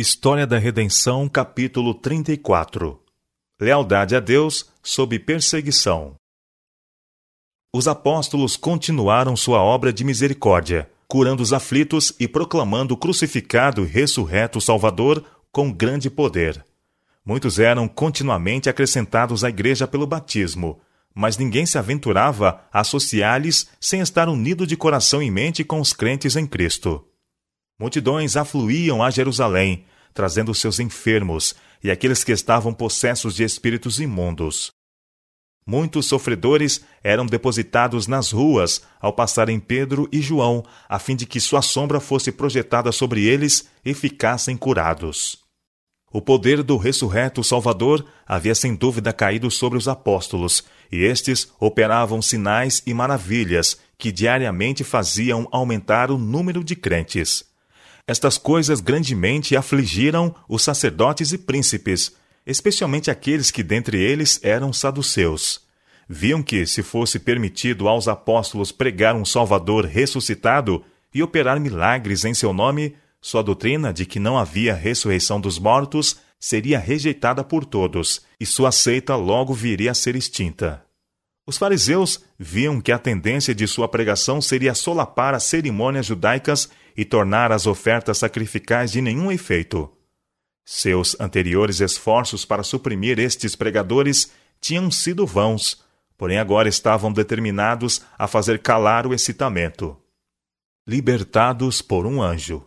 História da Redenção, capítulo 34 Lealdade a Deus sob perseguição. Os apóstolos continuaram sua obra de misericórdia, curando os aflitos e proclamando o crucificado e ressurreto Salvador com grande poder. Muitos eram continuamente acrescentados à igreja pelo batismo, mas ninguém se aventurava a associar-lhes sem estar unido de coração e mente com os crentes em Cristo. Multidões afluíam a Jerusalém, trazendo seus enfermos e aqueles que estavam possessos de espíritos imundos. Muitos sofredores eram depositados nas ruas ao passarem Pedro e João, a fim de que sua sombra fosse projetada sobre eles e ficassem curados. O poder do ressurreto Salvador havia sem dúvida caído sobre os apóstolos, e estes operavam sinais e maravilhas que diariamente faziam aumentar o número de crentes. Estas coisas grandemente afligiram os sacerdotes e príncipes, especialmente aqueles que dentre eles eram saduceus. Viam que, se fosse permitido aos apóstolos pregar um Salvador ressuscitado e operar milagres em seu nome, sua doutrina de que não havia ressurreição dos mortos seria rejeitada por todos, e sua seita logo viria a ser extinta. Os fariseus viam que a tendência de sua pregação seria solapar as cerimônias judaicas e tornar as ofertas sacrificais de nenhum efeito. Seus anteriores esforços para suprimir estes pregadores tinham sido vãos, porém agora estavam determinados a fazer calar o excitamento. Libertados por um anjo.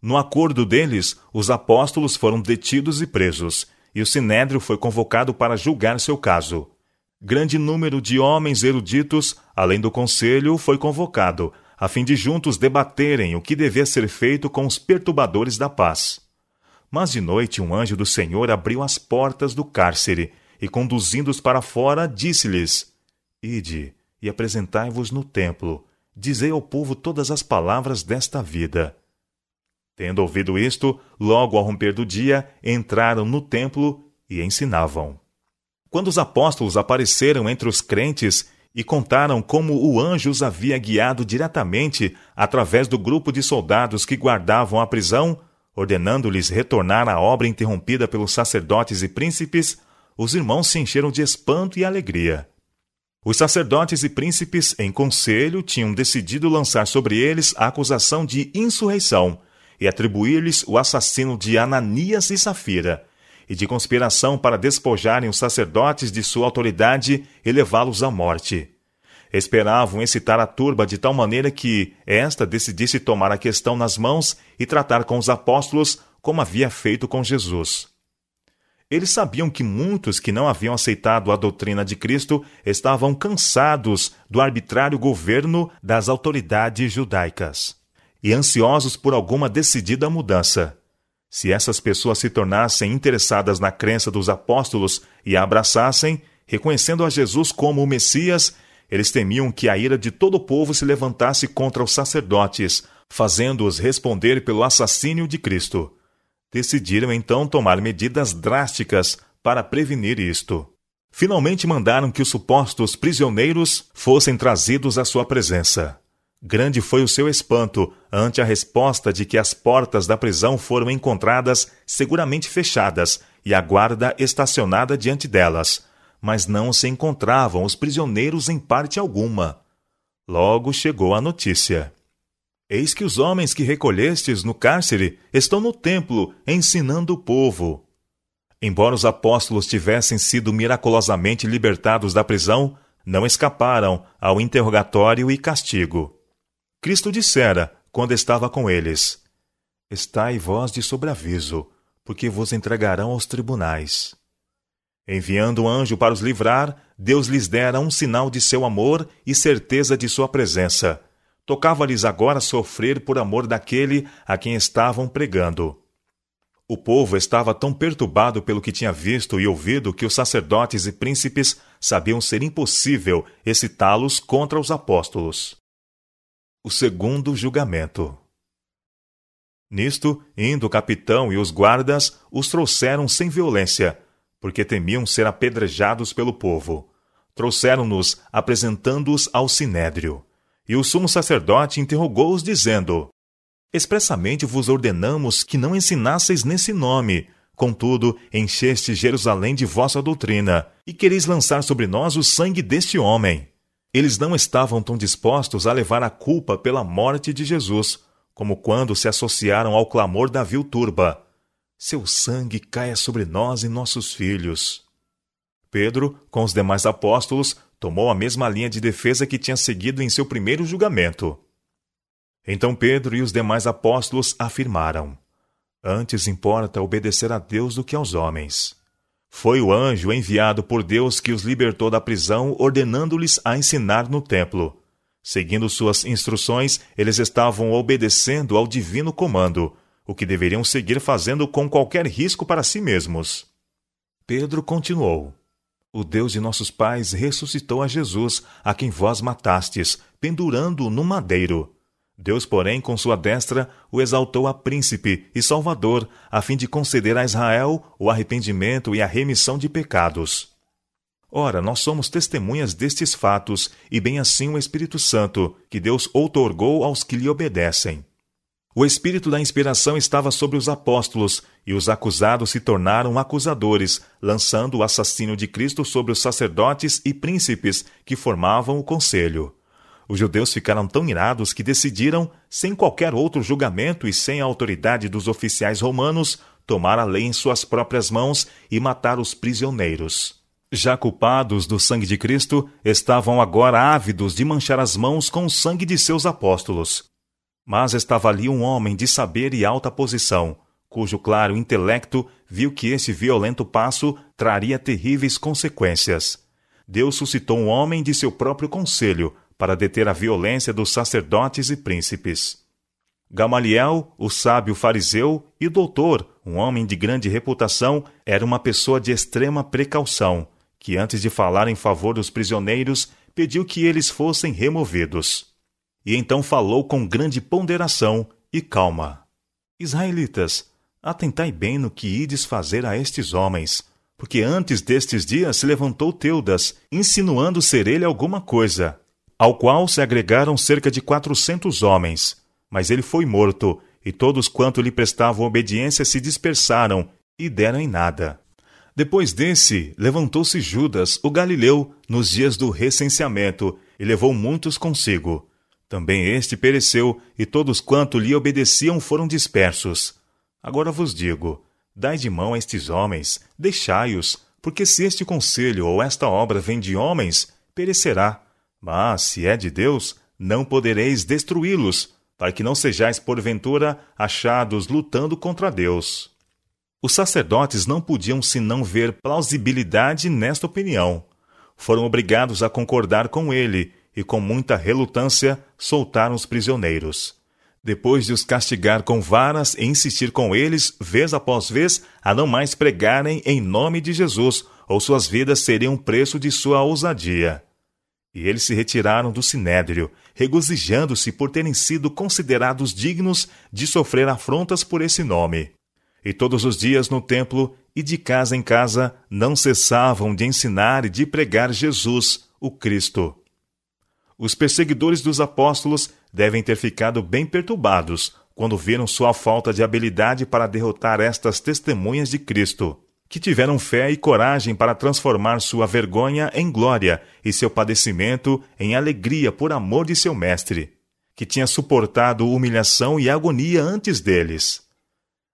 No acordo deles, os apóstolos foram detidos e presos, e o sinédrio foi convocado para julgar seu caso. Grande número de homens eruditos, além do conselho, foi convocado, a fim de juntos debaterem o que devia ser feito com os perturbadores da paz. Mas de noite um anjo do Senhor abriu as portas do cárcere e, conduzindo-os para fora, disse-lhes: Ide e apresentai-vos no templo, dizei ao povo todas as palavras desta vida. Tendo ouvido isto, logo ao romper do dia, entraram no templo e ensinavam. Quando os apóstolos apareceram entre os crentes e contaram como o anjo os havia guiado diretamente através do grupo de soldados que guardavam a prisão, ordenando-lhes retornar à obra interrompida pelos sacerdotes e príncipes, os irmãos se encheram de espanto e alegria. Os sacerdotes e príncipes, em conselho, tinham decidido lançar sobre eles a acusação de insurreição e atribuir-lhes o assassino de Ananias e Safira, e de conspiração para despojarem os sacerdotes de sua autoridade e levá-los à morte. Esperavam excitar a turba de tal maneira que esta decidisse tomar a questão nas mãos e tratar com os apóstolos como havia feito com Jesus. Eles sabiam que muitos que não haviam aceitado a doutrina de Cristo estavam cansados do arbitrário governo das autoridades judaicas e ansiosos por alguma decidida mudança. Se essas pessoas se tornassem interessadas na crença dos apóstolos e a abraçassem, reconhecendo a Jesus como o Messias, eles temiam que a ira de todo o povo se levantasse contra os sacerdotes, fazendo-os responder pelo assassínio de Cristo. Decidiram então tomar medidas drásticas para prevenir isto. Finalmente mandaram que os supostos prisioneiros fossem trazidos à sua presença. Grande foi o seu espanto ante a resposta de que as portas da prisão foram encontradas seguramente fechadas e a guarda estacionada diante delas, mas não se encontravam os prisioneiros em parte alguma. Logo chegou a notícia. Eis que os homens que recolhestes no cárcere estão no templo ensinando o povo. Embora os apóstolos tivessem sido miraculosamente libertados da prisão, não escaparam ao interrogatório e castigo. Cristo dissera, quando estava com eles: Estai vós de sobreaviso, porque vos entregarão aos tribunais. Enviando um anjo para os livrar, Deus lhes dera um sinal de seu amor e certeza de sua presença. Tocava-lhes agora sofrer por amor daquele a quem estavam pregando. O povo estava tão perturbado pelo que tinha visto e ouvido que os sacerdotes e príncipes sabiam ser impossível excitá-los contra os apóstolos. O segundo julgamento. Nisto, indo o capitão e os guardas, os trouxeram sem violência, porque temiam ser apedrejados pelo povo. Trouxeram-nos, apresentando-os ao sinédrio. E o sumo sacerdote interrogou-os, dizendo: Expressamente vos ordenamos que não ensinasseis nesse nome. Contudo, encheste Jerusalém de vossa doutrina, e quereis lançar sobre nós o sangue deste homem. Eles não estavam tão dispostos a levar a culpa pela morte de Jesus, como quando se associaram ao clamor da vil turba. Seu sangue caia sobre nós e nossos filhos. Pedro, com os demais apóstolos, tomou a mesma linha de defesa que tinha seguido em seu primeiro julgamento. Então Pedro e os demais apóstolos afirmaram: Antes importa obedecer a Deus do que aos homens. Foi o anjo enviado por Deus que os libertou da prisão, ordenando-lhes a ensinar no templo. Seguindo suas instruções, eles estavam obedecendo ao divino comando, o que deveriam seguir fazendo com qualquer risco para si mesmos. Pedro continuou: O Deus de nossos pais ressuscitou a Jesus, a quem vós matastes, pendurando-o no madeiro. Deus, porém, com sua destra, o exaltou a príncipe e salvador, a fim de conceder a Israel o arrependimento e a remissão de pecados. Ora, nós somos testemunhas destes fatos, e bem assim o Espírito Santo, que Deus outorgou aos que lhe obedecem. O espírito da inspiração estava sobre os apóstolos, e os acusados se tornaram acusadores, lançando o assassínio de Cristo sobre os sacerdotes e príncipes que formavam o conselho. Os judeus ficaram tão irados que decidiram, sem qualquer outro julgamento e sem a autoridade dos oficiais romanos, tomar a lei em suas próprias mãos e matar os prisioneiros. Já culpados do sangue de Cristo, estavam agora ávidos de manchar as mãos com o sangue de seus apóstolos. Mas estava ali um homem de saber e alta posição, cujo claro intelecto viu que esse violento passo traria terríveis consequências. Deus suscitou um homem de seu próprio conselho para deter a violência dos sacerdotes e príncipes. Gamaliel, o sábio fariseu e doutor, um homem de grande reputação, era uma pessoa de extrema precaução, que antes de falar em favor dos prisioneiros, pediu que eles fossem removidos. E então falou com grande ponderação e calma: Israelitas, atentai bem no que ides fazer a estes homens, porque antes destes dias se levantou Teudas, insinuando ser ele alguma coisa, ao qual se agregaram cerca de quatrocentos homens. Mas ele foi morto, e todos quanto lhe prestavam obediência se dispersaram e deram em nada. Depois desse, levantou-se Judas, o galileu, nos dias do recenseamento, e levou muitos consigo. Também este pereceu, e todos quanto lhe obedeciam foram dispersos. Agora vos digo: dai de mão a estes homens, deixai-os, porque se este conselho ou esta obra vem de homens, perecerá. Mas, se é de Deus, não podereis destruí-los, para que não sejais, porventura, achados lutando contra Deus. Os sacerdotes não podiam senão ver plausibilidade nesta opinião. Foram obrigados a concordar com ele e, com muita relutância, soltaram os prisioneiros. Depois de os castigar com varas e insistir com eles, vez após vez, a não mais pregarem em nome de Jesus, ou suas vidas seriam preço de sua ousadia. E eles se retiraram do sinédrio, regozijando-se por terem sido considerados dignos de sofrer afrontas por esse nome. E todos os dias no templo e de casa em casa não cessavam de ensinar e de pregar Jesus, o Cristo. Os perseguidores dos apóstolos devem ter ficado bem perturbados quando viram sua falta de habilidade para derrotar estas testemunhas de Cristo que tiveram fé e coragem para transformar sua vergonha em glória e seu padecimento em alegria por amor de seu Mestre, que tinha suportado humilhação e agonia antes deles.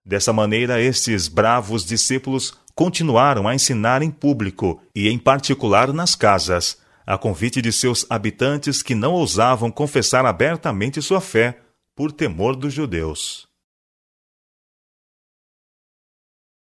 Dessa maneira, estes bravos discípulos continuaram a ensinar em público e, em particular, nas casas, a convite de seus habitantes que não ousavam confessar abertamente sua fé por temor dos judeus.